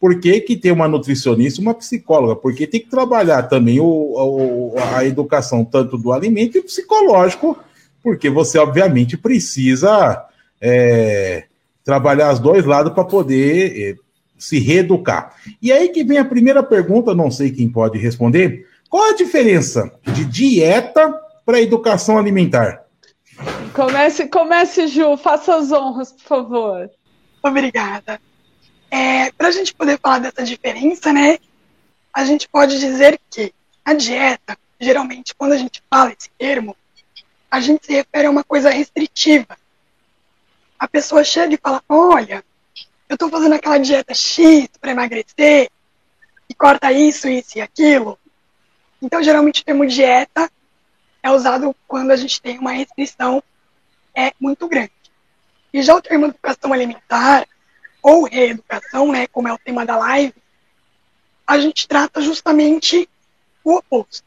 por que, que tem uma nutricionista e uma psicóloga? Porque tem que trabalhar também o, o, a educação tanto do alimento e psicológico, porque você, obviamente, precisa é, trabalhar os dois lados para poder é, se reeducar. E aí que vem a primeira pergunta, não sei quem pode responder. Qual a diferença de dieta para educação alimentar? Comece, comece, Ju, faça as honras, por favor. Obrigada. É, Para a gente poder falar dessa diferença, né, a gente pode dizer que a dieta, geralmente, quando a gente fala esse termo, a gente se refere a uma coisa restritiva. A pessoa chega e fala: Olha, eu estou fazendo aquela dieta X para emagrecer, e corta isso, isso e aquilo. Então, geralmente, o termo dieta é usado quando a gente tem uma restrição é muito grande. E já o termo educação alimentar ou reeducação, né, como é o tema da live, a gente trata justamente o oposto.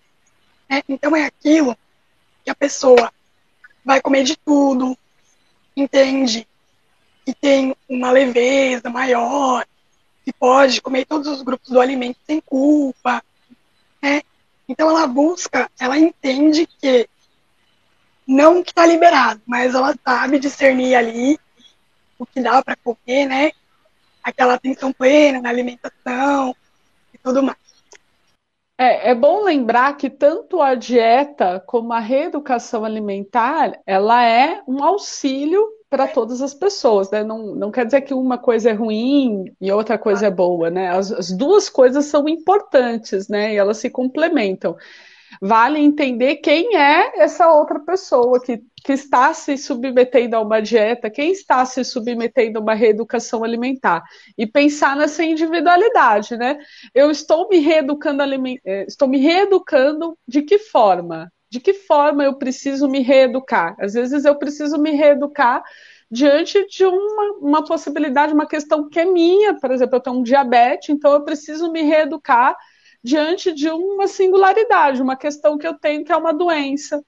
Né? Então é aquilo que a pessoa vai comer de tudo, entende que tem uma leveza maior, que pode comer todos os grupos do alimento sem culpa, né? Então ela busca, ela entende que não que está liberado, mas ela sabe discernir ali o que dá para comer, né? Aquela atenção plena na alimentação e tudo mais. É, é, bom lembrar que tanto a dieta como a reeducação alimentar, ela é um auxílio para todas as pessoas, né? Não, não quer dizer que uma coisa é ruim e outra coisa é boa, né? As, as duas coisas são importantes, né? E elas se complementam vale entender quem é essa outra pessoa que, que está se submetendo a uma dieta, quem está se submetendo a uma reeducação alimentar. E pensar nessa individualidade, né? Eu estou me reeducando, eh, estou me reeducando de que forma? De que forma eu preciso me reeducar? Às vezes eu preciso me reeducar diante de uma, uma possibilidade, uma questão que é minha, por exemplo, eu tenho um diabetes, então eu preciso me reeducar diante de uma singularidade, uma questão que eu tenho que é uma doença.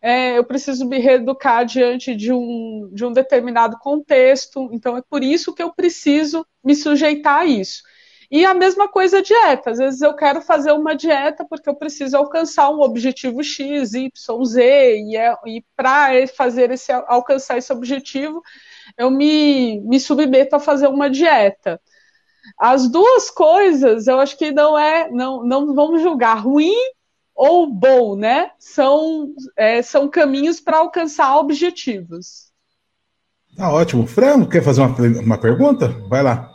É, eu preciso me reeducar diante de um, de um determinado contexto, então é por isso que eu preciso me sujeitar a isso. E a mesma coisa a dieta. Às vezes eu quero fazer uma dieta porque eu preciso alcançar um objetivo X, Y, Z, e, é, e para fazer esse alcançar esse objetivo, eu me, me submeto a fazer uma dieta. As duas coisas, eu acho que não é, não, não vamos julgar ruim ou bom, né? São, é, são caminhos para alcançar objetivos. Tá ótimo. Fran, quer fazer uma, uma pergunta? Vai lá.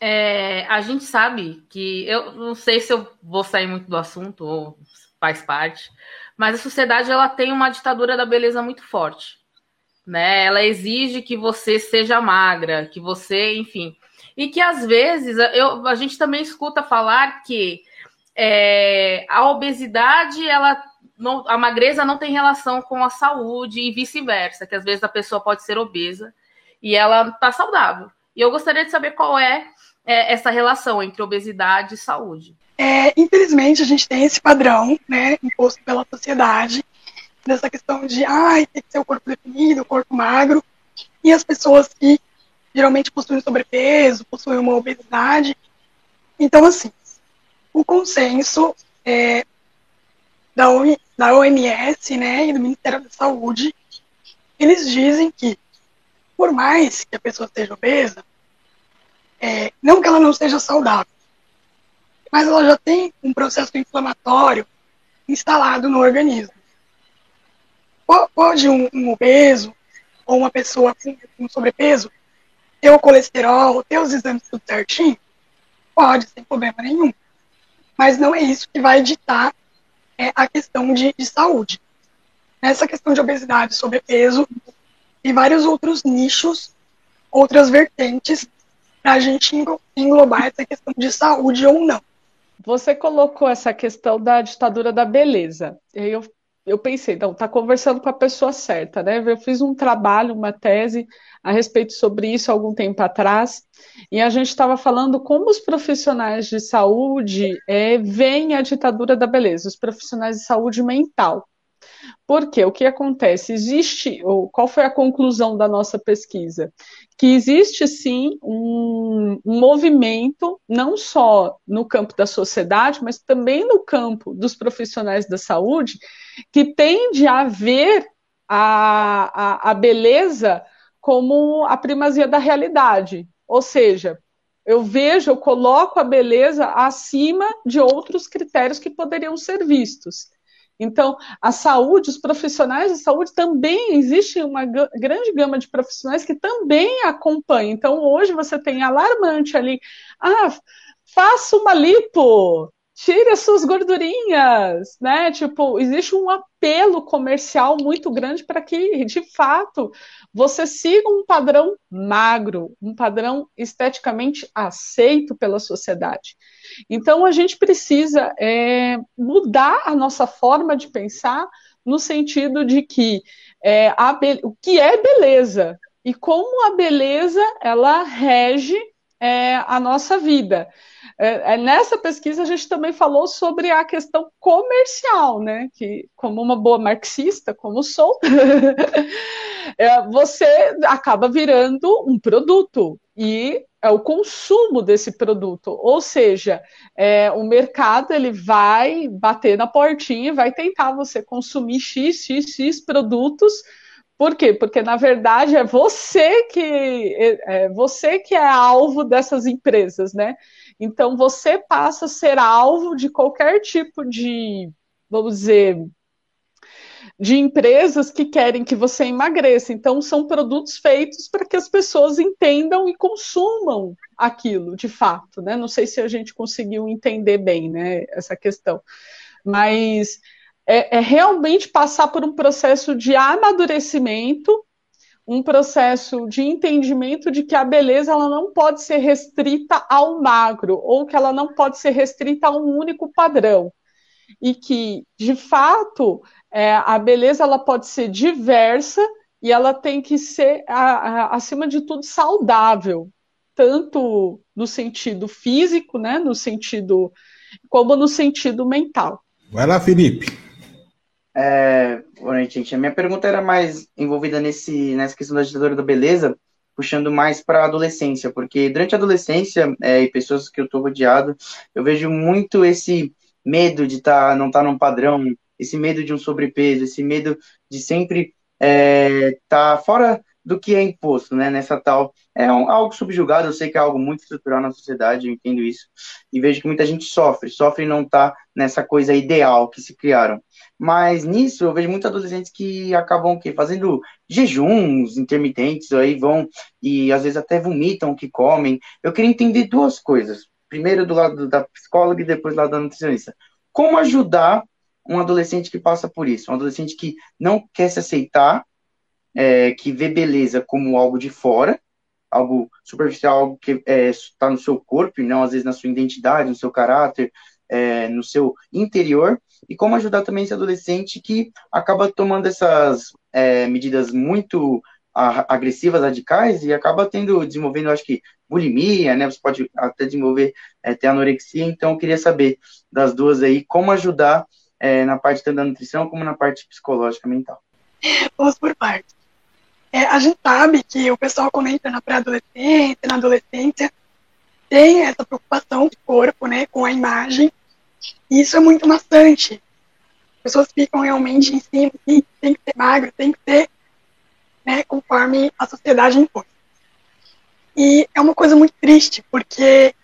É, a gente sabe que eu não sei se eu vou sair muito do assunto ou faz parte, mas a sociedade ela tem uma ditadura da beleza muito forte, né? Ela exige que você seja magra, que você, enfim, e que às vezes eu, a gente também escuta falar que é, a obesidade, ela não, a magreza não tem relação com a saúde e vice-versa, que às vezes a pessoa pode ser obesa e ela está saudável. E eu gostaria de saber qual é, é essa relação entre obesidade e saúde. É, infelizmente, a gente tem esse padrão, né, imposto pela sociedade, dessa questão de, ai, tem que ser o corpo definido, o corpo magro, e as pessoas que geralmente possuem sobrepeso, possuem uma obesidade. Então, assim, o consenso é, da, da OMS né, e do Ministério da Saúde, eles dizem que, por mais que a pessoa seja obesa, é, não que ela não seja saudável, mas ela já tem um processo inflamatório instalado no organismo. Pode um, um obeso ou uma pessoa com sobrepeso ter o colesterol, ter os exames tudo certinho? Pode, sem problema nenhum. Mas não é isso que vai ditar é, a questão de, de saúde. Nessa questão de obesidade, sobrepeso e vários outros nichos, outras vertentes, para a gente englobar essa questão de saúde ou não. Você colocou essa questão da ditadura da beleza. E eu, eu pensei, não, tá conversando com a pessoa certa, né? Eu fiz um trabalho, uma tese a respeito sobre isso algum tempo atrás, e a gente estava falando como os profissionais de saúde é, veem a ditadura da beleza, os profissionais de saúde mental. Porque o que acontece? Existe, ou qual foi a conclusão da nossa pesquisa? Que existe sim um, movimento, não só no campo da sociedade, mas também no campo dos profissionais da saúde, que tende a ver a, a, a beleza como a primazia da realidade. Ou seja, eu vejo, eu coloco a beleza acima de outros critérios que poderiam ser vistos. Então, a saúde, os profissionais de saúde também existe uma grande gama de profissionais que também acompanham. Então, hoje você tem alarmante ali, ah, faça uma lipo, tire as suas gordurinhas, né? Tipo, existe um apelo comercial muito grande para que, de fato, você siga um padrão magro, um padrão esteticamente aceito pela sociedade. Então, a gente precisa é, mudar a nossa forma de pensar no sentido de que é, a o que é beleza e como a beleza ela rege é, a nossa vida. É, é, nessa pesquisa a gente também falou sobre a questão comercial, né? Que, como uma boa marxista, como sou, é, você acaba virando um produto e é o consumo desse produto, ou seja, é, o mercado ele vai bater na portinha vai tentar você consumir x, x, x produtos por quê? Porque na verdade é você que é, é você que é alvo dessas empresas, né? Então você passa a ser alvo de qualquer tipo de, vamos dizer, de empresas que querem que você emagreça. Então são produtos feitos para que as pessoas entendam e consumam aquilo, de fato, né? Não sei se a gente conseguiu entender bem, né, essa questão. Mas é, é realmente passar por um processo de amadurecimento um processo de entendimento de que a beleza ela não pode ser restrita ao magro ou que ela não pode ser restrita a um único padrão. E que de fato é, a beleza ela pode ser diversa e ela tem que ser a, a, acima de tudo saudável. Tanto no sentido físico né no sentido como no sentido mental. Vai lá Felipe é, gente. A minha pergunta era mais envolvida nesse, nessa questão da ditadura da beleza, puxando mais para a adolescência, porque durante a adolescência, é, e pessoas que eu estou rodeado, eu vejo muito esse medo de tá, não estar tá num padrão, esse medo de um sobrepeso, esse medo de sempre estar é, tá fora do que é imposto, né? Nessa tal. É um, algo subjugado, eu sei que é algo muito estrutural na sociedade, eu entendo isso. E vejo que muita gente sofre, sofre não tá nessa coisa ideal que se criaram. Mas nisso eu vejo muitos adolescentes que acabam que fazendo jejuns intermitentes, aí vão e às vezes até vomitam o que comem. Eu queria entender duas coisas. Primeiro do lado da psicóloga e depois do lado da nutricionista. Como ajudar um adolescente que passa por isso? Um adolescente que não quer se aceitar é, que vê beleza como algo de fora, algo superficial, algo que está é, tá no seu corpo e não às vezes na sua identidade, no seu caráter, é, no seu interior, e como ajudar também esse adolescente que acaba tomando essas é, medidas muito agressivas, radicais, e acaba tendo, desenvolvendo, acho que, bulimia, né? Você pode até desenvolver é, ter anorexia, então eu queria saber das duas aí, como ajudar é, na parte tanto da nutrição como na parte psicológica mental. Vamos por partes. É, a gente sabe que o pessoal, quando entra na pré-adolescência, na adolescência, tem essa preocupação com corpo, né, com a imagem. E isso é muito maçante. As pessoas ficam realmente em cima, que tem que ser magro, tem que ser, né, conforme a sociedade impõe. E é uma coisa muito triste, porque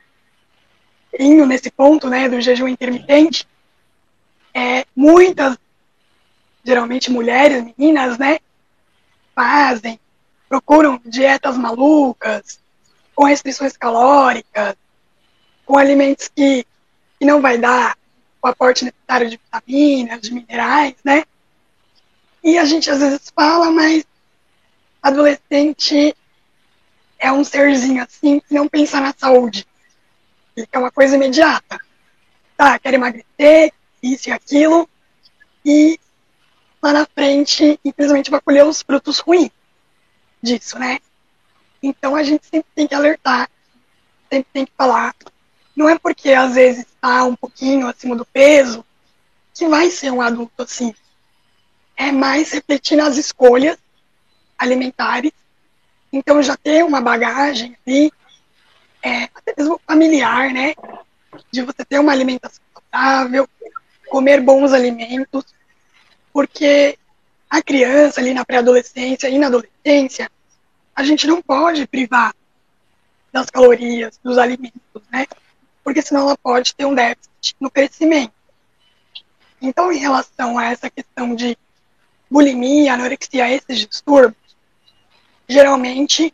indo nesse ponto, né, do jejum intermitente, é, muitas, geralmente mulheres, meninas, né, fazem, procuram dietas malucas, com restrições calóricas, com alimentos que, que não vai dar o aporte necessário de vitaminas, de minerais, né? E a gente às vezes fala, mas adolescente é um serzinho assim que não pensa na saúde. Ele quer uma coisa imediata. Tá, quer emagrecer, isso e aquilo. E lá na frente, infelizmente, vai colher os frutos ruins disso, né? Então a gente sempre tem que alertar, sempre tem que falar. Não é porque às vezes está um pouquinho acima do peso que vai ser um adulto assim. é mais refletir nas escolhas alimentares. Então já tem uma bagagem ali, é, até mesmo familiar, né? De você ter uma alimentação saudável, comer bons alimentos, porque a criança ali na pré-adolescência e na adolescência, a gente não pode privar das calorias, dos alimentos, né? Porque senão ela pode ter um déficit no crescimento. Então, em relação a essa questão de bulimia, anorexia, esses distúrbios, geralmente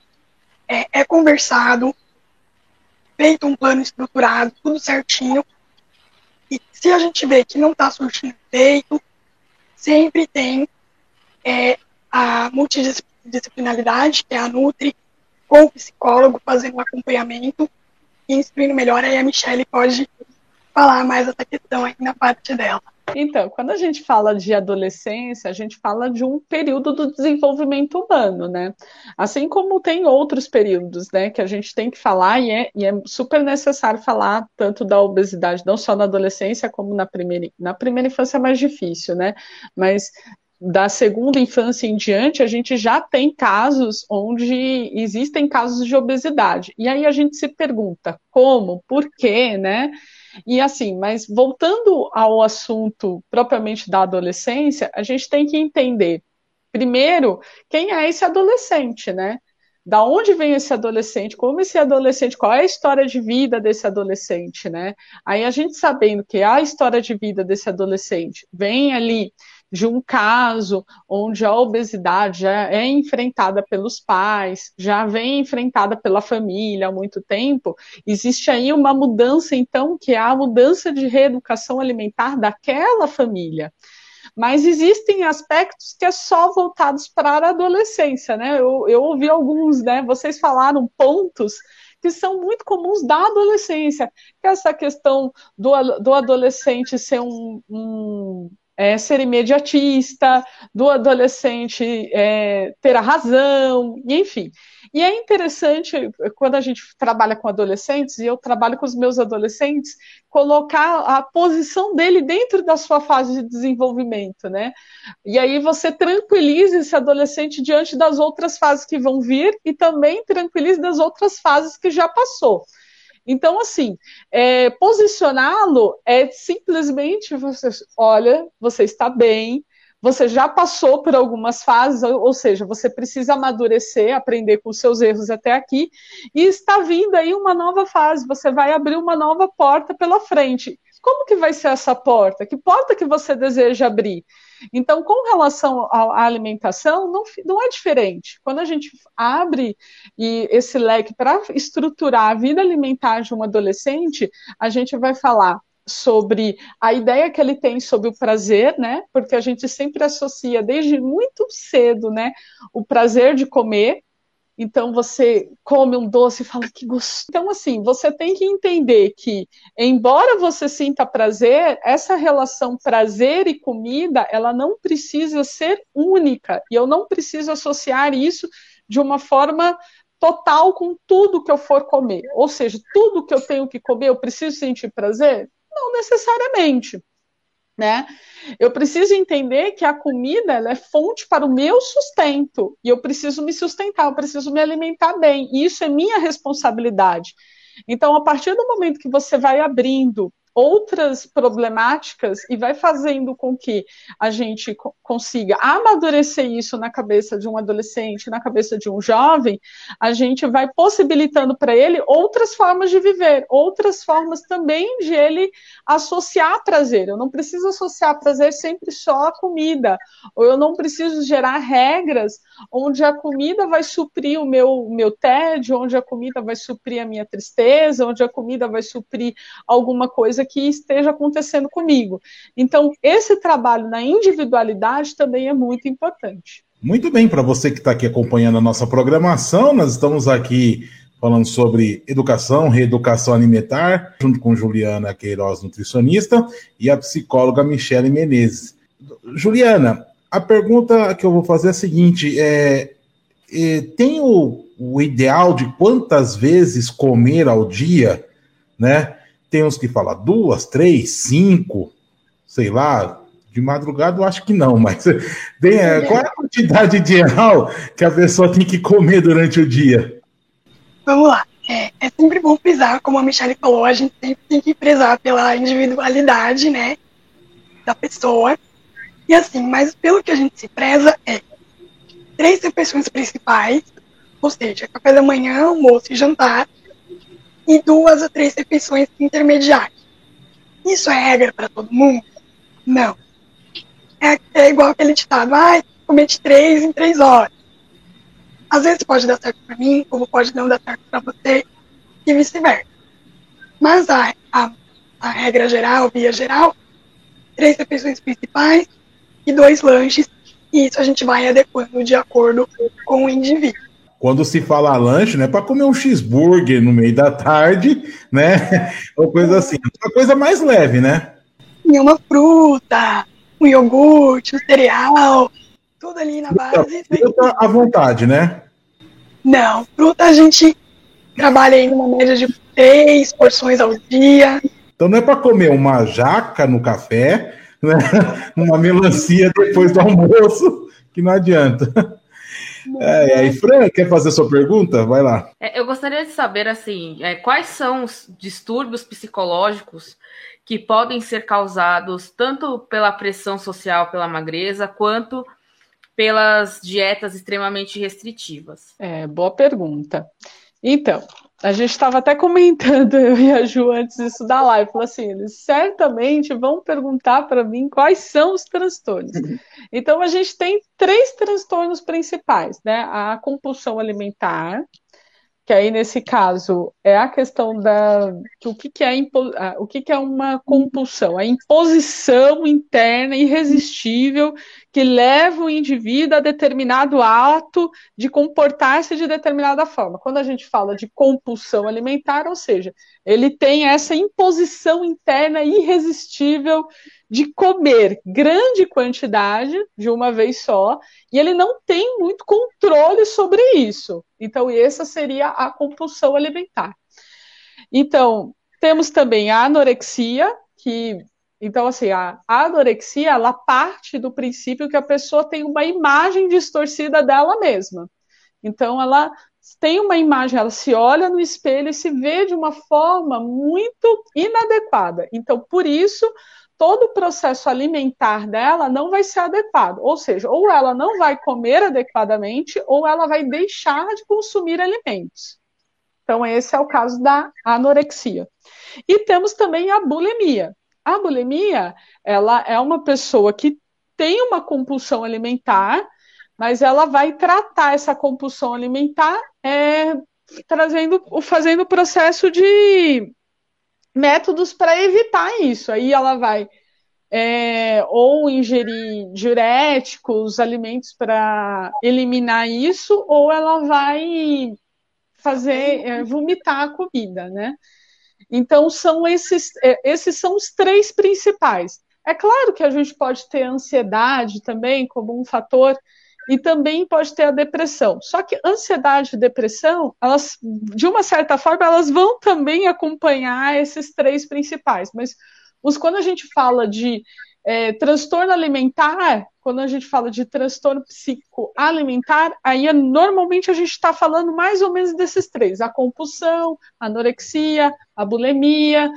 é, é conversado, feito um plano estruturado, tudo certinho. E se a gente vê que não está surtindo efeito, sempre tem é, a multidisciplinaridade, que é a Nutri, com o psicólogo fazendo um acompanhamento e instruindo melhor. Aí a Michelle pode falar mais essa questão aí na parte dela. Então, quando a gente fala de adolescência, a gente fala de um período do desenvolvimento humano, né? Assim como tem outros períodos, né, que a gente tem que falar, e é, e é super necessário falar tanto da obesidade, não só na adolescência, como na primeira, na primeira infância é mais difícil, né? Mas da segunda infância em diante, a gente já tem casos onde existem casos de obesidade. E aí a gente se pergunta como, por quê, né? E assim, mas voltando ao assunto propriamente da adolescência, a gente tem que entender, primeiro, quem é esse adolescente, né? Da onde vem esse adolescente? Como esse adolescente? Qual é a história de vida desse adolescente, né? Aí a gente sabendo que a história de vida desse adolescente vem ali de um caso onde a obesidade já é enfrentada pelos pais, já vem enfrentada pela família há muito tempo, existe aí uma mudança, então, que é a mudança de reeducação alimentar daquela família. Mas existem aspectos que é só voltados para a adolescência, né? Eu, eu ouvi alguns, né? Vocês falaram pontos que são muito comuns da adolescência, que é essa questão do, do adolescente ser um, um é, ser imediatista, do adolescente é, ter a razão, enfim. E é interessante, quando a gente trabalha com adolescentes, e eu trabalho com os meus adolescentes, colocar a posição dele dentro da sua fase de desenvolvimento, né? E aí você tranquiliza esse adolescente diante das outras fases que vão vir e também tranquiliza das outras fases que já passou. Então, assim, é, posicioná-lo é simplesmente você, olha, você está bem, você já passou por algumas fases, ou seja, você precisa amadurecer, aprender com seus erros até aqui, e está vindo aí uma nova fase, você vai abrir uma nova porta pela frente. Como que vai ser essa porta? Que porta que você deseja abrir? Então, com relação à alimentação, não, não é diferente. Quando a gente abre e esse leque para estruturar a vida alimentar de um adolescente, a gente vai falar sobre a ideia que ele tem sobre o prazer, né? Porque a gente sempre associa desde muito cedo, né, o prazer de comer então você come um doce e fala que gostoso. Então, assim, você tem que entender que, embora você sinta prazer, essa relação prazer e comida, ela não precisa ser única. E eu não preciso associar isso de uma forma total com tudo que eu for comer. Ou seja, tudo que eu tenho que comer, eu preciso sentir prazer? Não necessariamente né? Eu preciso entender que a comida é fonte para o meu sustento e eu preciso me sustentar, eu preciso me alimentar bem. E isso é minha responsabilidade. Então, a partir do momento que você vai abrindo outras problemáticas e vai fazendo com que a gente consiga amadurecer isso na cabeça de um adolescente, na cabeça de um jovem, a gente vai possibilitando para ele outras formas de viver, outras formas também de ele associar prazer. Eu não preciso associar prazer sempre só à comida, ou eu não preciso gerar regras onde a comida vai suprir o meu, meu tédio, onde a comida vai suprir a minha tristeza, onde a comida vai suprir alguma coisa que esteja acontecendo comigo. Então, esse trabalho na individualidade também é muito importante. Muito bem, para você que está aqui acompanhando a nossa programação, nós estamos aqui falando sobre educação, reeducação alimentar, junto com Juliana Queiroz, nutricionista, e a psicóloga Michele Menezes. Juliana, a pergunta que eu vou fazer é a seguinte: é, é, tem o, o ideal de quantas vezes comer ao dia, né? Tem uns que falam duas, três, cinco, sei lá, De madrugada eu acho que não, mas tem, é, qual é a quantidade ideal que a pessoa tem que comer durante o dia? Vamos lá. É, é sempre bom frisar, como a Michelle falou, a gente sempre tem que prezar pela individualidade, né, da pessoa. E assim, mas pelo que a gente se preza é três refeições principais, ou seja, café da manhã, almoço e jantar, e duas a três refeições intermediárias. Isso é regra para todo mundo? Não. É, é igual aquele ditado, ah, comete três em três horas. Às vezes pode dar certo para mim, como pode não dar certo para você, e vice-versa. Mas a, a, a regra geral, via geral, três refeições principais e dois lanches, e isso a gente vai adequando de acordo com o indivíduo. Quando se fala lanche, não é para comer um cheeseburger no meio da tarde, né? Ou coisa assim. Uma coisa mais leve, né? E uma fruta, um iogurte, um cereal, tudo ali na base. Fruta à vontade, né? Não, fruta a gente trabalha aí numa média de três porções ao dia. Então não é para comer uma jaca no café, né? uma melancia depois do almoço, que não adianta. É, e aí, Fran, quer fazer sua pergunta? Vai lá. É, eu gostaria de saber, assim, é, quais são os distúrbios psicológicos que podem ser causados tanto pela pressão social pela magreza, quanto pelas dietas extremamente restritivas? É, boa pergunta. Então, a gente estava até comentando, eu e a Ju, antes disso da live, falou assim, eles certamente vão perguntar para mim quais são os transtornos. Então, a gente tem três transtornos principais, né? A compulsão alimentar, que aí nesse caso é a questão da que o que, que é o que, que é uma compulsão, a imposição interna irresistível que leva o indivíduo a determinado ato de comportar-se de determinada forma. Quando a gente fala de compulsão alimentar, ou seja, ele tem essa imposição interna irresistível de comer grande quantidade de uma vez só, e ele não tem muito controle sobre isso. Então, essa seria a compulsão alimentar. Então, temos também a anorexia, que então, assim, a anorexia, ela parte do princípio que a pessoa tem uma imagem distorcida dela mesma. Então, ela tem uma imagem, ela se olha no espelho e se vê de uma forma muito inadequada. Então, por isso, todo o processo alimentar dela não vai ser adequado. Ou seja, ou ela não vai comer adequadamente, ou ela vai deixar de consumir alimentos. Então, esse é o caso da anorexia. E temos também a bulimia. A bulimia, ela é uma pessoa que tem uma compulsão alimentar, mas ela vai tratar essa compulsão alimentar é, trazendo, fazendo o processo de métodos para evitar isso. Aí ela vai é, ou ingerir diuréticos, alimentos para eliminar isso, ou ela vai fazer é, vomitar a comida, né? Então são esses, é, esses são os três principais. É claro que a gente pode ter ansiedade também como um fator e também pode ter a depressão. Só que ansiedade e depressão, elas, de uma certa forma, elas vão também acompanhar esses três principais. Mas os, quando a gente fala de é, transtorno alimentar, quando a gente fala de transtorno psicoalimentar, aí é, normalmente a gente está falando mais ou menos desses três: a compulsão, a anorexia, a bulimia.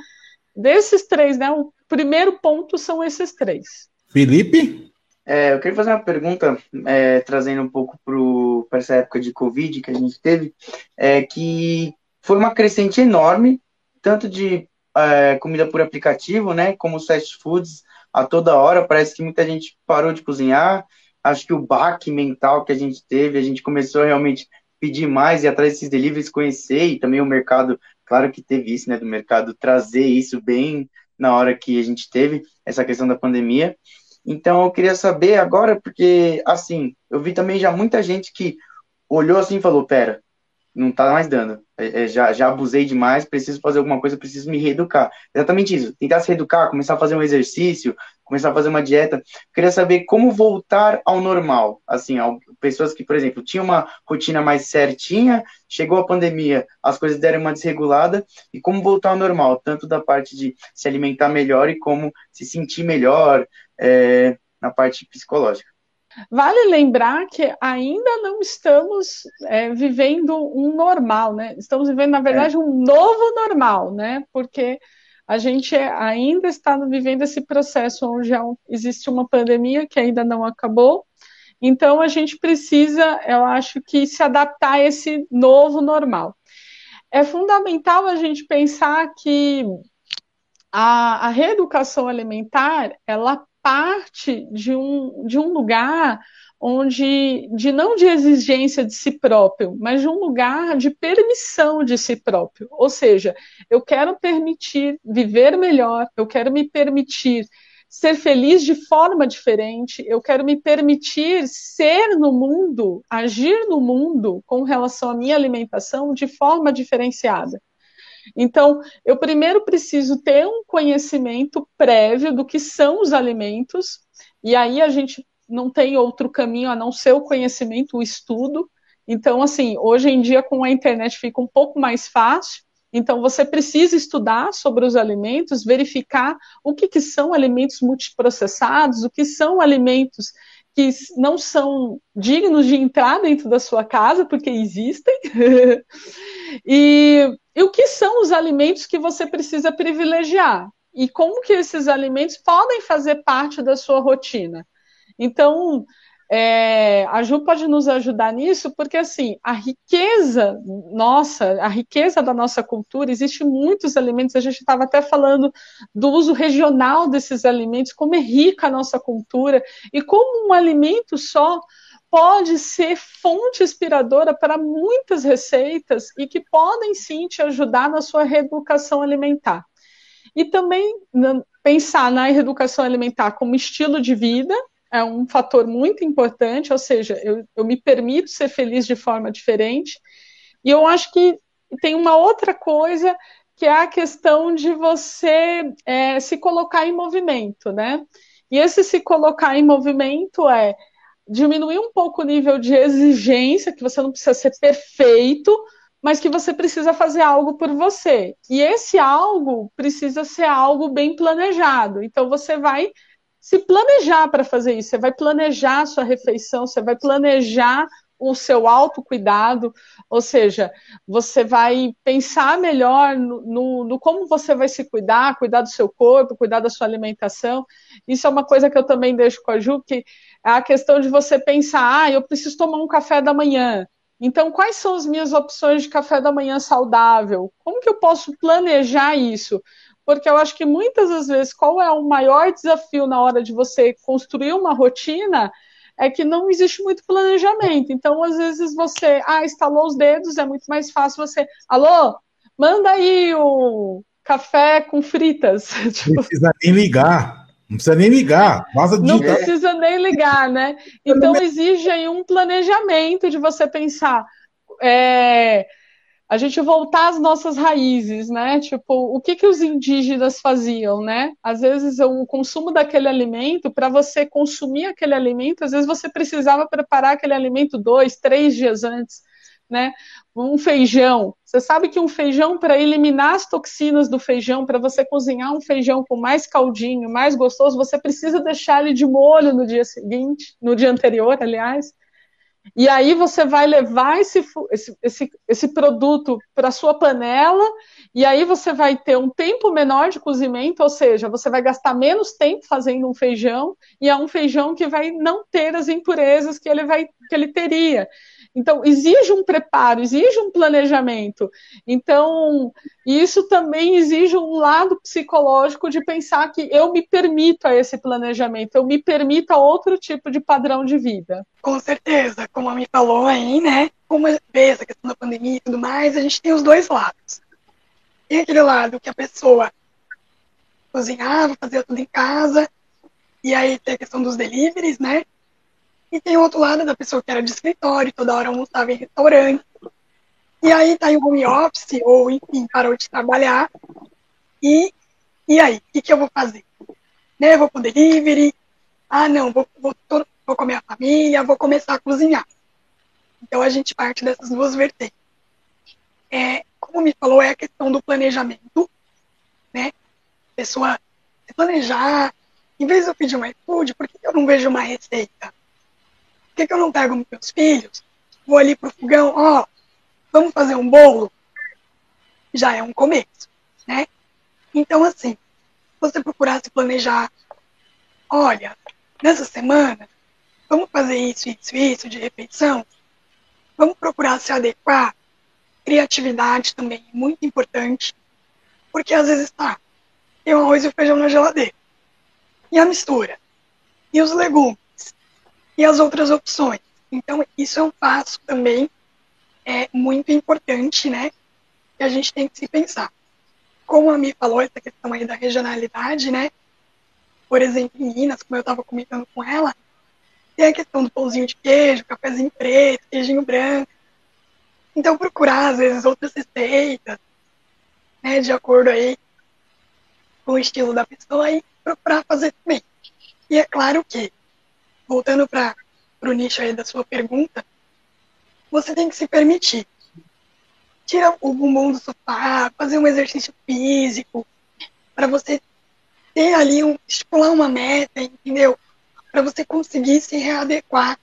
Desses três, né? O primeiro ponto são esses três. Felipe? É, eu queria fazer uma pergunta, é, trazendo um pouco para essa época de Covid que a gente teve, é, que foi uma crescente enorme, tanto de é, comida por aplicativo, né, como os fast foods a toda hora, parece que muita gente parou de cozinhar, acho que o baque mental que a gente teve, a gente começou a realmente pedir mais e atrás desses deliveries, conhecer, e também o mercado, claro que teve isso, né, do mercado trazer isso bem na hora que a gente teve essa questão da pandemia, então eu queria saber agora, porque assim, eu vi também já muita gente que olhou assim e falou: pera, não tá mais dando. É, é, já, já abusei demais, preciso fazer alguma coisa, preciso me reeducar. Exatamente isso. Tentar se reeducar, começar a fazer um exercício, começar a fazer uma dieta. Queria saber como voltar ao normal. Assim, pessoas que, por exemplo, tinham uma rotina mais certinha, chegou a pandemia, as coisas deram uma desregulada, e como voltar ao normal, tanto da parte de se alimentar melhor e como se sentir melhor, é, na parte psicológica. Vale lembrar que ainda não estamos é, vivendo um normal, né? Estamos vivendo, na verdade, é. um novo normal, né? Porque a gente ainda está vivendo esse processo onde existe uma pandemia que ainda não acabou. Então, a gente precisa, eu acho que, se adaptar a esse novo normal. É fundamental a gente pensar que a, a reeducação alimentar, ela parte de um, de um lugar onde de não de exigência de si próprio, mas de um lugar de permissão de si próprio. Ou seja, eu quero permitir viver melhor, eu quero me permitir ser feliz de forma diferente, eu quero me permitir ser no mundo, agir no mundo com relação à minha alimentação de forma diferenciada. Então, eu primeiro preciso ter um conhecimento prévio do que são os alimentos, e aí a gente não tem outro caminho a não ser o conhecimento, o estudo. Então, assim, hoje em dia com a internet fica um pouco mais fácil. Então, você precisa estudar sobre os alimentos, verificar o que, que são alimentos multiprocessados, o que são alimentos que não são dignos de entrar dentro da sua casa, porque existem, e, e o que são os alimentos que você precisa privilegiar, e como que esses alimentos podem fazer parte da sua rotina. Então, é, a Ju pode nos ajudar nisso, porque assim, a riqueza nossa, a riqueza da nossa cultura, existe muitos alimentos, a gente estava até falando do uso regional desses alimentos, como é rica a nossa cultura, e como um alimento só pode ser fonte inspiradora para muitas receitas e que podem sim te ajudar na sua reeducação alimentar. E também pensar na reeducação alimentar como estilo de vida, é um fator muito importante, ou seja, eu, eu me permito ser feliz de forma diferente. E eu acho que tem uma outra coisa que é a questão de você é, se colocar em movimento, né? E esse se colocar em movimento é diminuir um pouco o nível de exigência, que você não precisa ser perfeito, mas que você precisa fazer algo por você. E esse algo precisa ser algo bem planejado. Então você vai se planejar para fazer isso. Você vai planejar a sua refeição, você vai planejar o seu autocuidado, ou seja, você vai pensar melhor no, no, no, como você vai se cuidar, cuidar do seu corpo, cuidar da sua alimentação. Isso é uma coisa que eu também deixo com a Ju, que é a questão de você pensar, ah, eu preciso tomar um café da manhã. Então, quais são as minhas opções de café da manhã saudável? Como que eu posso planejar isso? Porque eu acho que muitas das vezes qual é o maior desafio na hora de você construir uma rotina é que não existe muito planejamento. Então, às vezes você, ah, instalou os dedos, é muito mais fácil você, alô, manda aí o café com fritas. Não precisa nem ligar. Não precisa nem ligar. Não precisa nem ligar, né? Então exige aí um planejamento de você pensar. É, a gente voltar às nossas raízes, né? Tipo, o que que os indígenas faziam, né? Às vezes o consumo daquele alimento, para você consumir aquele alimento, às vezes você precisava preparar aquele alimento dois, três dias antes, né? Um feijão. Você sabe que um feijão, para eliminar as toxinas do feijão, para você cozinhar um feijão com mais caldinho, mais gostoso, você precisa deixar ele de molho no dia seguinte, no dia anterior, aliás. E aí você vai levar esse, esse, esse, esse produto para sua panela, e aí você vai ter um tempo menor de cozimento, ou seja, você vai gastar menos tempo fazendo um feijão, e é um feijão que vai não ter as impurezas que ele, vai, que ele teria. Então, exige um preparo, exige um planejamento. Então, isso também exige um lado psicológico de pensar que eu me permito a esse planejamento, eu me permito a outro tipo de padrão de vida. Com certeza, como a me falou aí, né? Como vez a questão da pandemia e tudo mais, a gente tem os dois lados. Tem aquele lado que a pessoa cozinhava, fazia tudo em casa, e aí tem a questão dos deliveries, né? E tem o outro lado da pessoa que era de escritório, toda hora almoçava em restaurante. E aí tá em home office, ou enfim, parou de trabalhar. E, e aí, o que, que eu vou fazer? Né, vou pro delivery. Ah, não, vou, vou, vou comer a família, vou começar a cozinhar. Então a gente parte dessas duas vertentes. É, como me falou, é a questão do planejamento, né? A pessoa se planejar, em vez de eu pedir um iFood, por que eu não vejo uma receita? Que, que eu não pego meus filhos, vou ali pro fogão, ó, vamos fazer um bolo? Já é um começo, né? Então, assim, você procurar se planejar, olha, nessa semana, vamos fazer isso, isso, isso de repetição, vamos procurar se adequar. Criatividade também é muito importante, porque às vezes tá, tem o arroz e o feijão na geladeira. E a mistura? E os legumes? E as outras opções? Então, isso é um passo também é muito importante, né? Que a gente tem que se pensar. Como a Mi falou, essa questão aí da regionalidade, né? Por exemplo, em Minas, como eu estava comentando com ela, tem a questão do pãozinho de queijo, cafezinho preto, queijinho branco. Então, procurar, às vezes, outras receitas, né? De acordo aí com o estilo da pessoa e procurar fazer também. E é claro que, voltando para o nicho aí da sua pergunta, você tem que se permitir. Tira o bumbum do sofá, fazer um exercício físico, para você ter ali, um, estipular uma meta, entendeu? Para você conseguir se readequar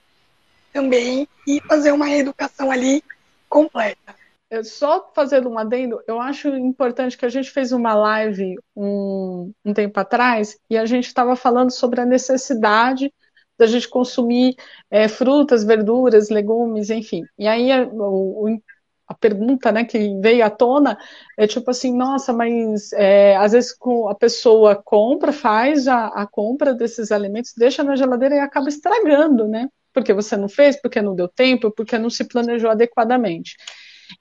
também e fazer uma reeducação ali completa só fazendo um adendo, eu acho importante que a gente fez uma live um, um tempo atrás e a gente estava falando sobre a necessidade da gente consumir é, frutas, verduras, legumes, enfim. E aí a, o, a pergunta né, que veio à tona é tipo assim, nossa, mas é, às vezes a pessoa compra, faz a, a compra desses alimentos, deixa na geladeira e acaba estragando, né? Porque você não fez, porque não deu tempo, porque não se planejou adequadamente.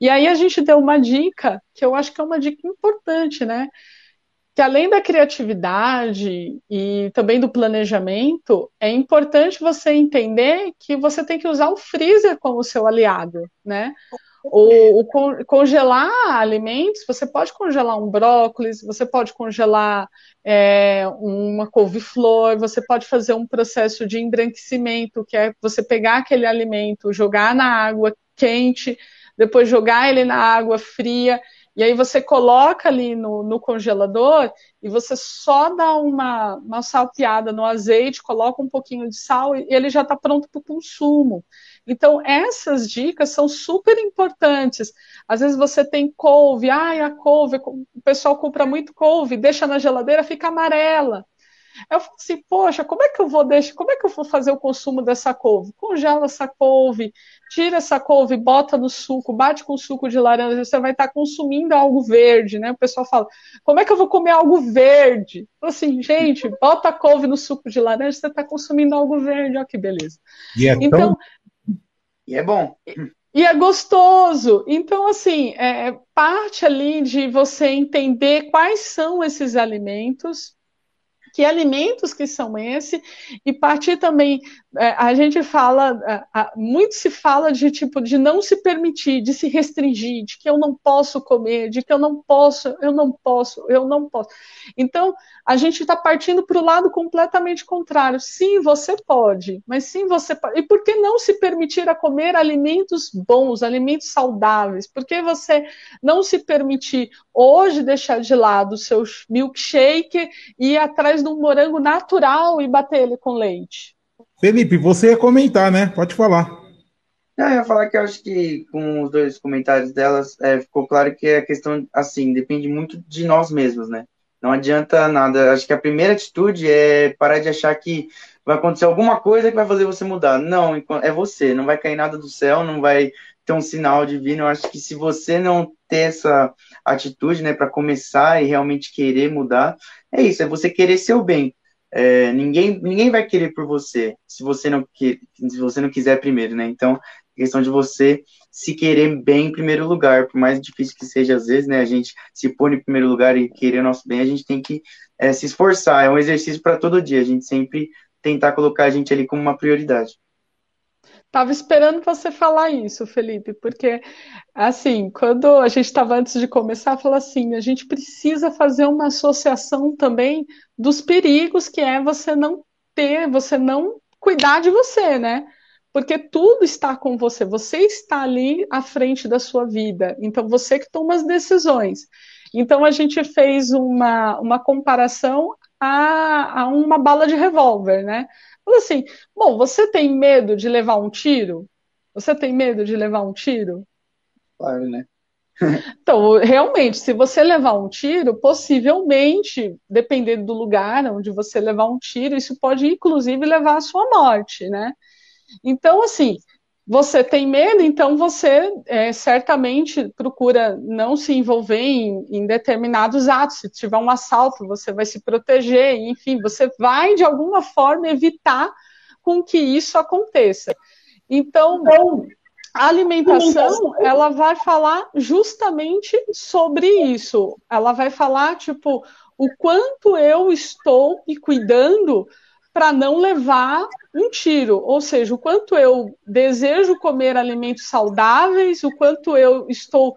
E aí a gente deu uma dica que eu acho que é uma dica importante, né? Que além da criatividade e também do planejamento, é importante você entender que você tem que usar o freezer como seu aliado, né? O, o, congelar alimentos, você pode congelar um brócolis, você pode congelar é, uma couve-flor, você pode fazer um processo de embranquecimento, que é você pegar aquele alimento, jogar na água quente, depois jogar ele na água fria, e aí você coloca ali no, no congelador e você só dá uma, uma salteada no azeite, coloca um pouquinho de sal e ele já está pronto para o consumo. Então, essas dicas são super importantes. Às vezes você tem couve, ai, a couve, o pessoal compra muito couve, deixa na geladeira, fica amarela. Eu falo assim, poxa, como é que eu vou deixar, como é que eu vou fazer o consumo dessa couve? Congela essa couve, tira essa couve, bota no suco, bate com suco de laranja, você vai estar consumindo algo verde, né? O pessoal fala, como é que eu vou comer algo verde? Eu assim, gente, bota a couve no suco de laranja, você está consumindo algo verde, olha que beleza. E é então, tão... e é bom. E é gostoso. Então, assim, é parte ali de você entender quais são esses alimentos, que alimentos que são esses, e partir também, a gente fala, muito se fala de tipo, de não se permitir, de se restringir, de que eu não posso comer, de que eu não posso, eu não posso, eu não posso. Então, a gente está partindo para o lado completamente contrário. Sim, você pode, mas sim, você pode. E por que não se permitir a comer alimentos bons, alimentos saudáveis? Por que você não se permitir hoje deixar de lado o seu milkshake e ir atrás de um morango natural e bater ele com leite. Felipe, você ia comentar, né? Pode falar. Não, eu ia falar que eu acho que com os dois comentários delas é, ficou claro que a questão, assim, depende muito de nós mesmos, né? Não adianta nada. Acho que a primeira atitude é parar de achar que vai acontecer alguma coisa que vai fazer você mudar. Não, é você. Não vai cair nada do céu, não vai ter um sinal divino. Eu acho que se você não ter essa atitude, né, para começar e realmente querer mudar, é isso, é você querer seu bem. É, ninguém, ninguém vai querer por você se você não se você não quiser primeiro, né? Então, questão de você se querer bem em primeiro lugar, por mais difícil que seja às vezes, né? A gente se pôr em primeiro lugar e querer o nosso bem, a gente tem que é, se esforçar. É um exercício para todo dia. A gente sempre tentar colocar a gente ali como uma prioridade. Tava esperando você falar isso, Felipe, porque assim, quando a gente estava antes de começar, falou assim, a gente precisa fazer uma associação também dos perigos que é você não ter, você não cuidar de você, né? Porque tudo está com você, você está ali à frente da sua vida, então você que toma as decisões. Então a gente fez uma, uma comparação a, a uma bala de revólver, né? Fala assim, bom, você tem medo de levar um tiro? Você tem medo de levar um tiro? Claro, né? Então, realmente, se você levar um tiro, possivelmente, dependendo do lugar onde você levar um tiro, isso pode inclusive levar à sua morte, né? Então, assim, você tem medo, então você é, certamente procura não se envolver em, em, determinados atos. Se tiver um assalto, você vai se proteger, enfim, você vai de alguma forma evitar com que isso aconteça. Então, a alimentação, ela vai falar justamente sobre isso. Ela vai falar, tipo, o quanto eu estou me cuidando para não levar um tiro, ou seja, o quanto eu desejo comer alimentos saudáveis, o quanto eu estou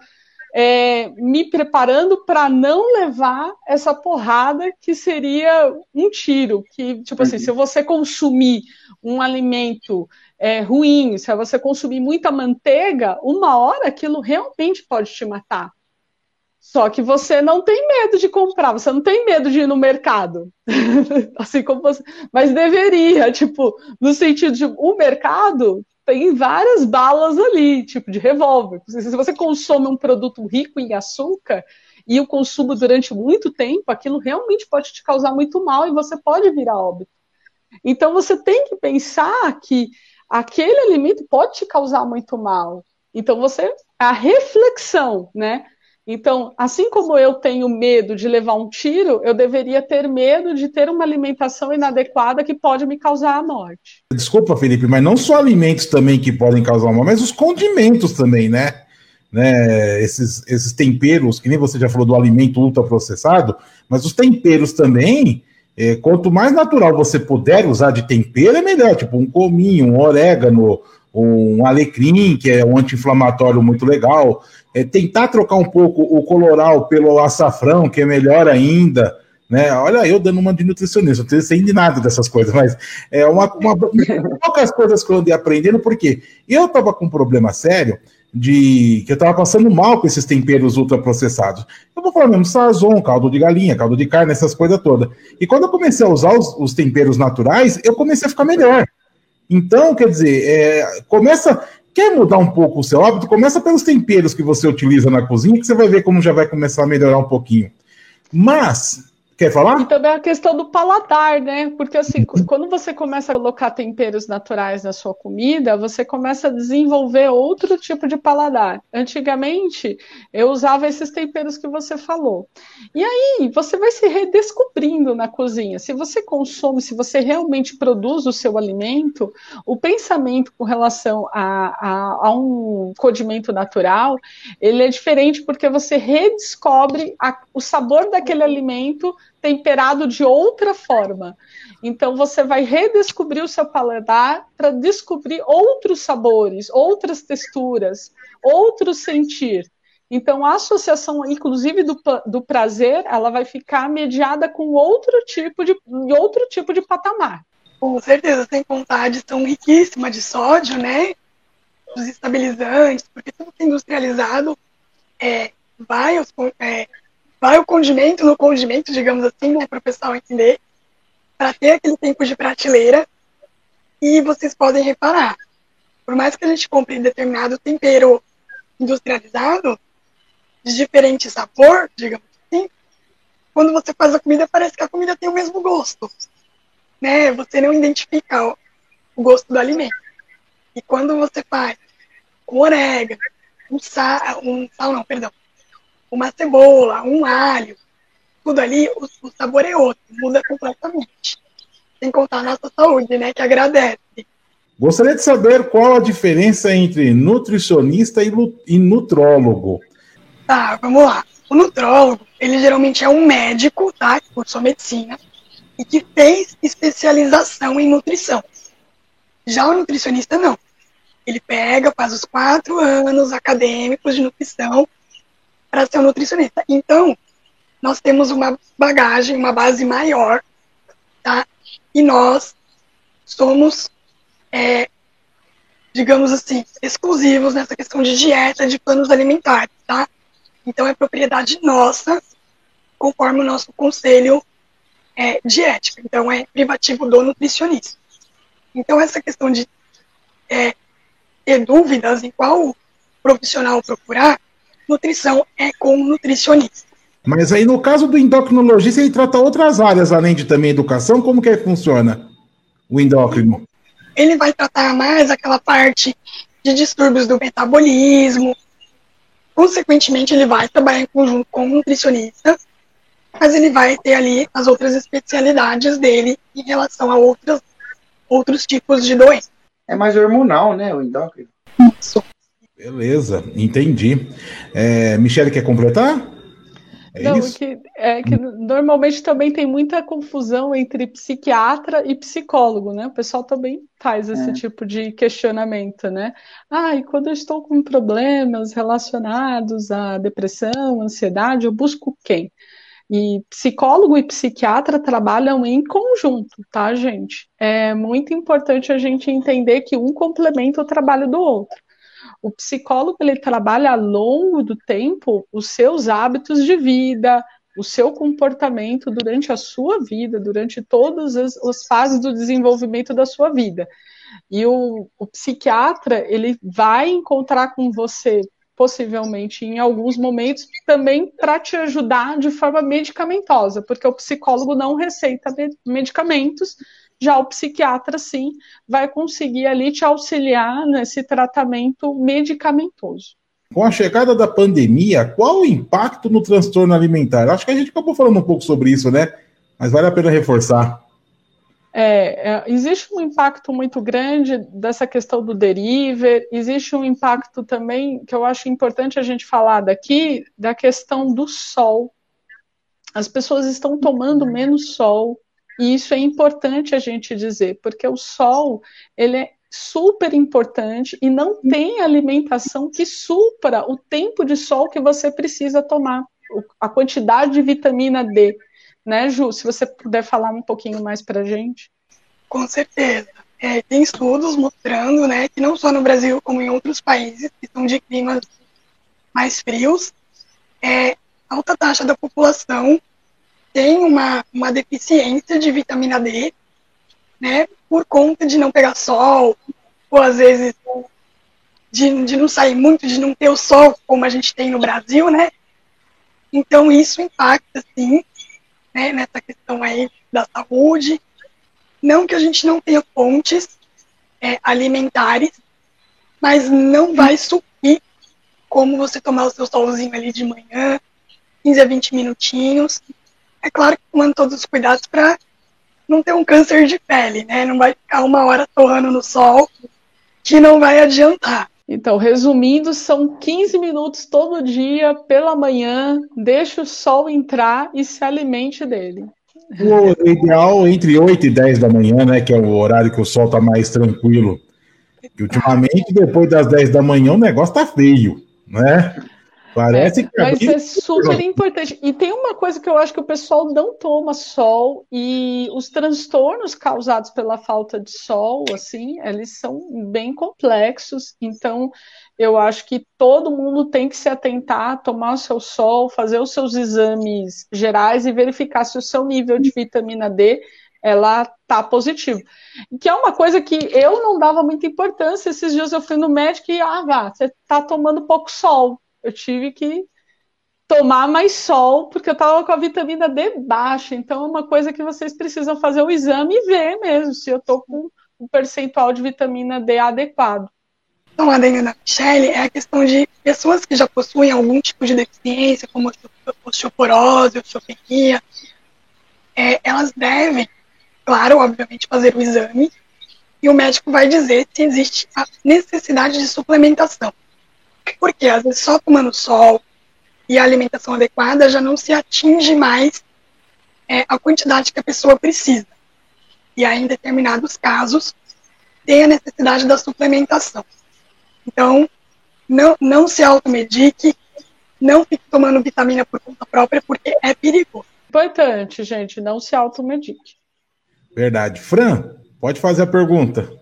é, me preparando para não levar essa porrada que seria um tiro, que tipo assim, se você consumir um alimento é, ruim, se você consumir muita manteiga, uma hora aquilo realmente pode te matar. Só que você não tem medo de comprar, você não tem medo de ir no mercado. assim como você. Mas deveria, tipo, no sentido de o mercado tem várias balas ali, tipo de revólver. Se você consome um produto rico em açúcar e o consumo durante muito tempo, aquilo realmente pode te causar muito mal e você pode virar óbito. Então você tem que pensar que aquele alimento pode te causar muito mal. Então você a reflexão, né? Então, assim como eu tenho medo de levar um tiro, eu deveria ter medo de ter uma alimentação inadequada que pode me causar a morte. Desculpa, Felipe, mas não só alimentos também que podem causar mal, mas os condimentos também, né? né? Esses, esses temperos, que nem você já falou do alimento ultraprocessado, mas os temperos também, é, quanto mais natural você puder usar de tempero, é melhor. Tipo um cominho, um orégano, um alecrim, que é um anti-inflamatório muito legal. É, tentar trocar um pouco o coloral pelo açafrão, que é melhor ainda. Né? Olha, eu dando uma de nutricionista, não sei de nada dessas coisas, mas é uma, uma poucas coisas que eu andei aprendendo, porque eu estava com um problema sério de que eu estava passando mal com esses temperos ultraprocessados. Eu vou falar mesmo, sazon, caldo de galinha, caldo de carne, essas coisas todas. E quando eu comecei a usar os, os temperos naturais, eu comecei a ficar melhor. Então, quer dizer, é, começa. Quer mudar um pouco o seu hábito? Começa pelos temperos que você utiliza na cozinha, que você vai ver como já vai começar a melhorar um pouquinho. Mas Quer falar? E também a questão do paladar, né? Porque assim, quando você começa a colocar temperos naturais na sua comida, você começa a desenvolver outro tipo de paladar. Antigamente, eu usava esses temperos que você falou. E aí, você vai se redescobrindo na cozinha. Se você consome, se você realmente produz o seu alimento, o pensamento com relação a, a, a um condimento natural, ele é diferente porque você redescobre a, o sabor daquele alimento temperado de outra forma. Então você vai redescobrir o seu paladar para descobrir outros sabores, outras texturas, outro sentir. Então a associação, inclusive do, do prazer, ela vai ficar mediada com outro tipo de outro tipo de patamar. Com certeza, sem contar a adição riquíssima de sódio, né? Os estabilizantes, porque tudo é industrializado é, vai aos, é, vai o condimento no condimento, digamos assim, né, para o pessoal entender, para ter aquele tempo de prateleira. E vocês podem reparar, por mais que a gente compre determinado tempero industrializado, de diferente sabor, digamos assim, quando você faz a comida, parece que a comida tem o mesmo gosto. Né? Você não identifica o, o gosto do alimento. E quando você faz um orégano, um sal, um sal não, perdão, uma cebola, um alho, tudo ali, o, o sabor é outro, muda completamente. Sem contar a nossa saúde, né, que agradece. Gostaria de saber qual a diferença entre nutricionista e, e nutrólogo. Tá, vamos lá. O nutrólogo, ele geralmente é um médico, tá, que cursou medicina, e que fez especialização em nutrição. Já o nutricionista, não. Ele pega, faz os quatro anos acadêmicos de nutrição para ser um nutricionista. Então, nós temos uma bagagem, uma base maior, tá? E nós somos, é, digamos assim, exclusivos nessa questão de dieta, de planos alimentares, tá? Então, é propriedade nossa, conforme o nosso conselho é, de ética, então é privativo do nutricionista. Então, essa questão de é, ter dúvidas em qual profissional procurar, nutrição é com nutricionista. Mas aí, no caso do endocrinologista, ele trata outras áreas além de também educação? Como que funciona o endócrino? Ele vai tratar mais aquela parte de distúrbios do metabolismo. Consequentemente, ele vai trabalhar em conjunto com o nutricionista, mas ele vai ter ali as outras especialidades dele em relação a outros, outros tipos de doença. É mais hormonal, né, o endócrino? Isso. Beleza, entendi. É, Michele, quer completar? É Não, isso? Que, é que normalmente também tem muita confusão entre psiquiatra e psicólogo, né? O pessoal também faz esse é. tipo de questionamento, né? Ah, e quando eu estou com problemas relacionados à depressão, ansiedade, eu busco quem? E psicólogo e psiquiatra trabalham em conjunto, tá, gente? É muito importante a gente entender que um complementa o trabalho do outro. O psicólogo ele trabalha ao longo do tempo os seus hábitos de vida, o seu comportamento durante a sua vida, durante todas as, as fases do desenvolvimento da sua vida. E o, o psiquiatra ele vai encontrar com você possivelmente em alguns momentos também para te ajudar de forma medicamentosa, porque o psicólogo não receita medicamentos, já o psiquiatra, sim, vai conseguir ali te auxiliar nesse tratamento medicamentoso. Com a chegada da pandemia, qual o impacto no transtorno alimentar? Acho que a gente acabou falando um pouco sobre isso, né? Mas vale a pena reforçar. É, é, existe um impacto muito grande dessa questão do deriver, existe um impacto também que eu acho importante a gente falar daqui, da questão do sol. As pessoas estão tomando menos sol, e isso é importante a gente dizer, porque o sol, ele é super importante e não tem alimentação que supra o tempo de sol que você precisa tomar, a quantidade de vitamina D. Né, Ju? Se você puder falar um pouquinho mais para a gente. Com certeza. É, tem estudos mostrando né, que não só no Brasil, como em outros países que são de climas mais frios, é, alta taxa da população tem uma, uma deficiência de vitamina D, né, por conta de não pegar sol, ou às vezes de, de não sair muito, de não ter o sol como a gente tem no Brasil, né? Então isso impacta, sim, né, nessa questão aí da saúde. Não que a gente não tenha fontes é, alimentares, mas não vai suprir como você tomar o seu solzinho ali de manhã, 15 a 20 minutinhos, é claro que tomando todos os cuidados para não ter um câncer de pele, né? Não vai ficar uma hora torrando no sol, que não vai adiantar. Então, resumindo, são 15 minutos todo dia, pela manhã, deixa o sol entrar e se alimente dele. O ideal entre 8 e 10 da manhã, né? Que é o horário que o sol está mais tranquilo. E ultimamente, depois das 10 da manhã, o negócio tá feio, né? Parece é, que. Mas é super importante. E tem uma coisa que eu acho que o pessoal não toma sol e os transtornos causados pela falta de sol, assim, eles são bem complexos. Então, eu acho que todo mundo tem que se atentar, tomar o seu sol, fazer os seus exames gerais e verificar se o seu nível de vitamina D ela tá positivo. Que é uma coisa que eu não dava muita importância. Esses dias eu fui no médico e, ah, vá, você tá tomando pouco sol eu tive que tomar mais sol, porque eu estava com a vitamina D baixa. Então, é uma coisa que vocês precisam fazer o exame e ver mesmo se eu estou com o percentual de vitamina D adequado. Então, a da Michelle é a questão de pessoas que já possuem algum tipo de deficiência, como osteoporose, osteopenia, é, elas devem, claro, obviamente, fazer o exame e o médico vai dizer se existe a necessidade de suplementação. Porque às vezes só tomando sol e a alimentação adequada já não se atinge mais é, a quantidade que a pessoa precisa. E aí, em determinados casos, tem a necessidade da suplementação. Então, não, não se automedique, não fique tomando vitamina por conta própria, porque é perigoso. Importante, gente, não se automedique. Verdade. Fran, pode fazer a pergunta.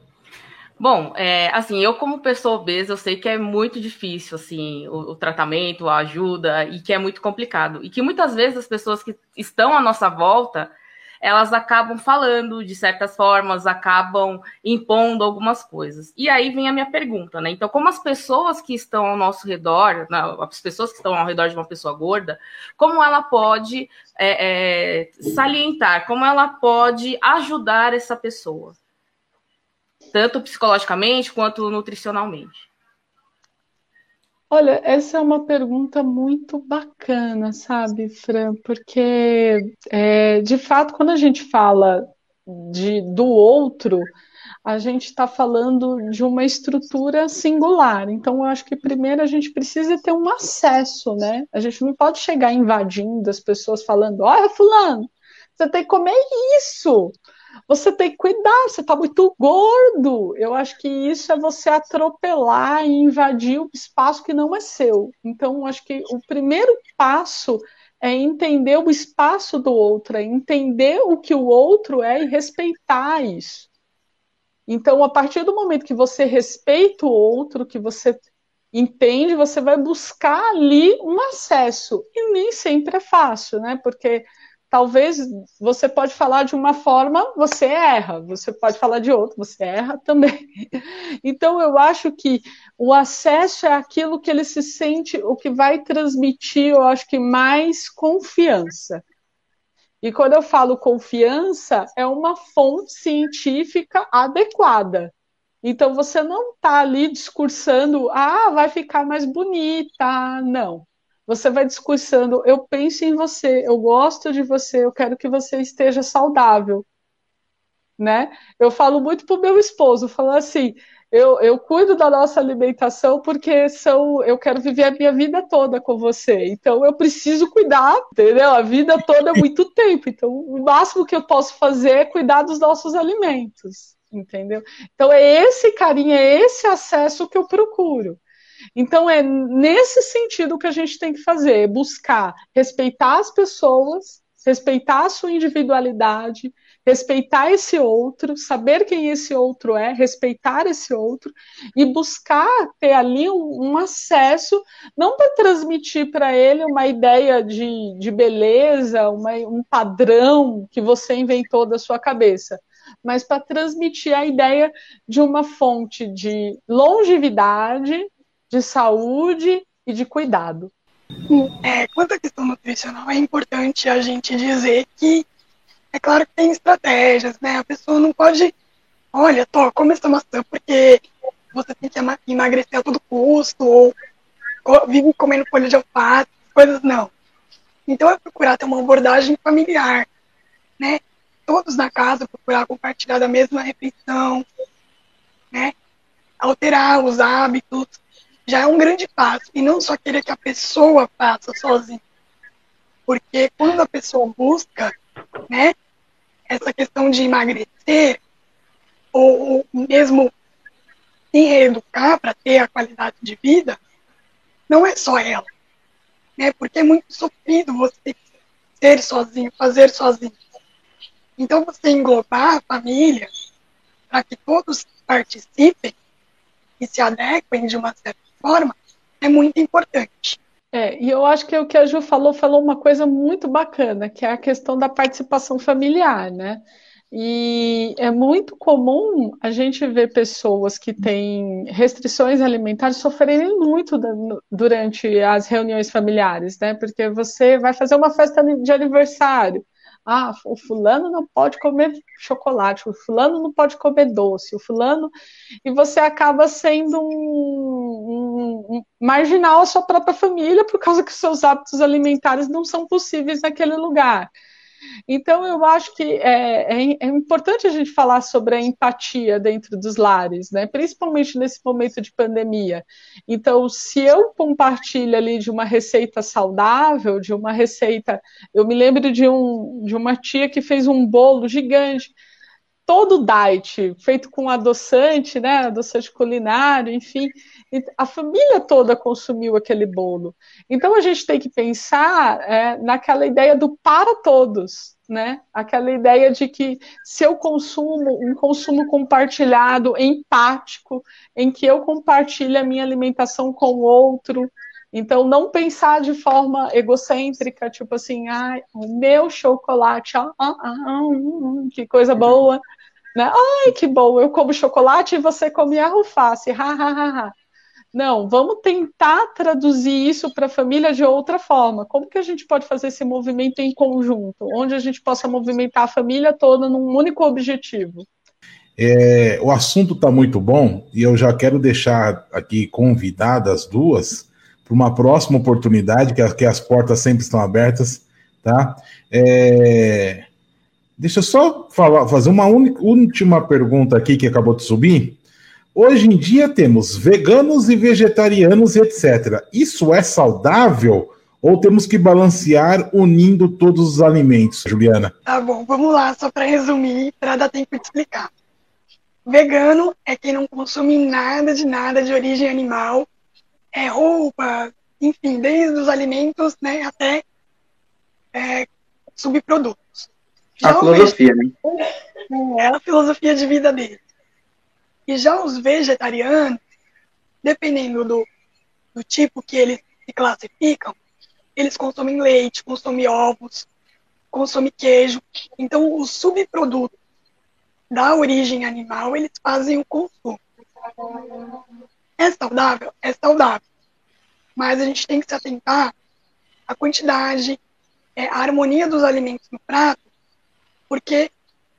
Bom, é, assim, eu como pessoa obesa, eu sei que é muito difícil, assim, o, o, tratamento, a ajuda, e que é muito complicado. E que muitas vezes as pessoas que estão à nossa volta, elas acabam falando de certas formas, acabam impondo algumas coisas. E aí vem a minha pergunta, né? Então, como as pessoas que estão ao nosso redor, as pessoas que estão ao redor de uma pessoa gorda, como ela pode é, é, salientar, como ela pode ajudar essa pessoa, tanto psicologicamente quanto nutricionalmente? Olha, essa é uma pergunta muito bacana, sabe, Fran? Porque, é, de fato, quando a gente fala de, do outro, a gente está falando de uma estrutura singular. Então, eu acho que primeiro a gente precisa ter um acesso, né? A gente não pode chegar invadindo as pessoas falando: olha, Fulano, você tem que comer isso você tem que cuidar, você está muito gordo. Eu acho que isso é você atropelar e invadir o espaço que não é seu. Então, acho que o primeiro passo é entender o espaço do outro, é entender o que o outro é e respeitar isso. Então, a partir do momento que você respeita o outro, que você entende, você vai buscar ali um acesso. E nem sempre é fácil, né? Porque talvez você pode falar de uma forma, você erra, você pode falar de outra, você erra também. Então eu acho que o acesso é aquilo que ele se sente, o que vai transmitir, eu acho que mais confiança. E quando eu falo confiança, é uma fonte científica adequada. Então você não está ali discursando, ah, vai ficar mais bonita, não. Você vai discursando, eu penso em você, eu gosto de você, eu quero que você esteja saudável. Né? Eu falo muito pro meu esposo, falo assim, eu, eu cuido da nossa alimentação porque são, eu quero viver a minha vida toda com você. Então eu preciso cuidar, entendeu? A vida toda é muito tempo. Então o máximo que eu posso fazer é cuidar dos nossos alimentos, entendeu? Então é esse carinho, é esse acesso que eu procuro. Então, é nesse sentido que a gente tem que fazer: é buscar respeitar as pessoas, respeitar a sua individualidade, respeitar esse outro, saber quem esse outro é, respeitar esse outro e buscar ter ali um, um acesso, não para transmitir para ele uma ideia de, de beleza, uma, um padrão que você inventou da sua cabeça, mas para transmitir a ideia de uma fonte de longevidade, de saúde e de cuidado. É, quanto à questão nutricional, é importante a gente dizer que é claro que tem estratégias, né? A pessoa não pode, olha, tô, come essa maçã porque você tem que emagrecer a todo custo, ou, vive comendo folha de alface, coisas não. Então é procurar ter uma abordagem familiar, né? Todos na casa procurar compartilhar da mesma refeição, né? Alterar os hábitos, já é um grande passo. E não só querer que a pessoa faça sozinha. Porque quando a pessoa busca, né, essa questão de emagrecer, ou, mesmo se reeducar para ter a qualidade de vida, não é só ela. Né, porque é muito sofrido você ser sozinho, fazer sozinho. Então, você englobar a família para que todos participem e se adequem de uma certa forma é muito importante. É, e eu acho que o que a Ju falou, falou uma coisa muito bacana, que é a questão da participação familiar, né? E é muito comum a gente ver pessoas que têm restrições alimentares sofrerem muito durante as reuniões familiares, né? Porque você vai fazer uma festa de aniversário, ah, o fulano não pode comer chocolate, o fulano não pode comer doce, o fulano. E você acaba sendo um, um, marginal à sua própria família por causa que seus hábitos alimentares não são possíveis naquele lugar. Então, eu acho que é, é, é, importante a gente falar sobre a empatia dentro dos lares, né? principalmente nesse momento de pandemia. Então, se eu compartilho ali de uma receita saudável, de uma receita. Eu me lembro de, um, de uma tia que fez um bolo gigante todo diet, feito com adoçante, né, adoçante culinário, enfim, a família toda consumiu aquele bolo. Então a gente tem que pensar é, naquela ideia do para todos, né? Aquela ideia de que se eu consumo um consumo compartilhado, empático, em que eu compartilho a minha alimentação com o outro, Então, não pensar de forma egocêntrica, tipo assim, ai, o meu chocolate, ah, ah, ah, que coisa boa, né? Ai, que bom, eu como chocolate e você come alface, ha, ha, ha, ha. Não, vamos tentar traduzir isso para a família de outra forma. Como que a gente pode fazer esse movimento em conjunto, onde a gente possa movimentar a família toda num único objetivo? É, o assunto está muito bom e eu já quero deixar aqui convidadas duas para uma próxima oportunidade, que, que, as portas sempre estão abertas, tá? É, deixa eu só falar, fazer uma única, última pergunta aqui que acabou de subir. Hoje em dia temos veganos e vegetarianos e etc. Isso é saudável ou temos que balancear unindo todos os alimentos, Juliana? Tá bom, vamos lá, só para resumir, para dar tempo de explicar. Vegano é quem não consome nada de nada de origem animal, é roupa, enfim, desde os alimentos né, até é, subprodutos. Já a filosofia, né? É a filosofia de vida dele. E já os vegetarianos, dependendo do, do tipo que eles se classificam, eles consomem leite, consomem ovos, consomem queijo. Então, os subprodutos da origem animal, eles fazem o consumo. É saudável? É saudável. Mas a gente tem que se atentar à quantidade, é, à harmonia dos alimentos no prato, porque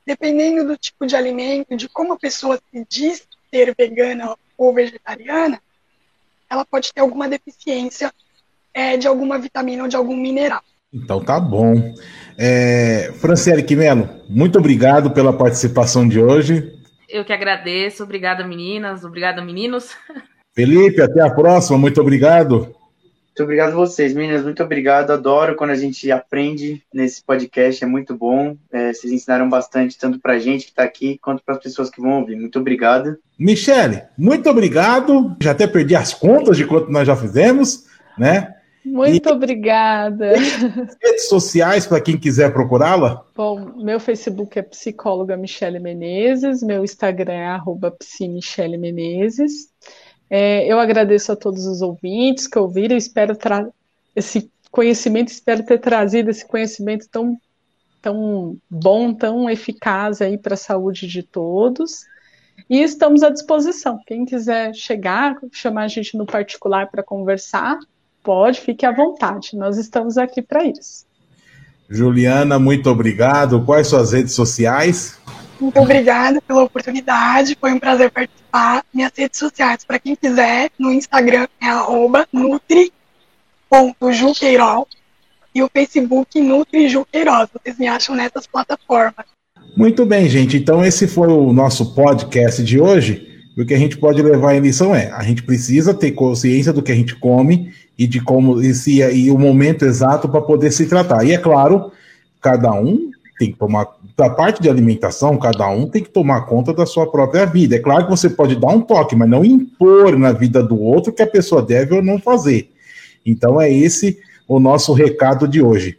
dependendo do tipo de alimento, de como a pessoa se diz ser vegana ou vegetariana, ela pode ter alguma deficiência é, de alguma vitamina ou de algum mineral. Então tá bom. É, Franciele Quimelo, muito obrigado pela participação de hoje. Eu que agradeço. Obrigada, meninas. Obrigada, meninos. Felipe, até a próxima. Muito obrigado. Muito obrigado a vocês, meninas. Muito obrigado. Adoro quando a gente aprende nesse podcast. É muito bom. É, vocês ensinaram bastante, tanto para a gente que está aqui, quanto para as pessoas que vão ouvir. Muito obrigado. Michele, muito obrigado. Já até perdi as contas de quanto nós já fizemos, né? Muito e... obrigada. Redes sociais para quem quiser procurá-la? Bom, meu Facebook é psicóloga Michele Menezes, meu Instagram é arroba Menezes. É, eu agradeço a todos os ouvintes que ouviram, espero esse conhecimento, espero ter trazido esse conhecimento tão, tão bom, tão eficaz aí para a saúde de todos. E estamos à disposição. Quem quiser chegar, chamar a gente no particular para conversar, pode, fique à vontade. Nós estamos aqui para isso. Juliana, muito obrigado. Quais suas redes sociais? Muito obrigada pela oportunidade, foi um prazer participar. Minhas redes sociais, para quem quiser, no Instagram é nutri.juqueirol e o Facebook NutriJuqueiroz. Vocês me acham nessas plataformas. Muito bem, gente. Então esse foi o nosso podcast de hoje. O que a gente pode levar em lição é: a gente precisa ter consciência do que a gente come e de como e, se, e o momento exato para poder se tratar. E é claro, cada um tem que tomar da parte de alimentação, cada um tem que tomar conta da sua própria vida. É claro que você pode dar um toque, mas não impor na vida do outro que a pessoa deve ou não fazer. Então é esse o nosso recado de hoje.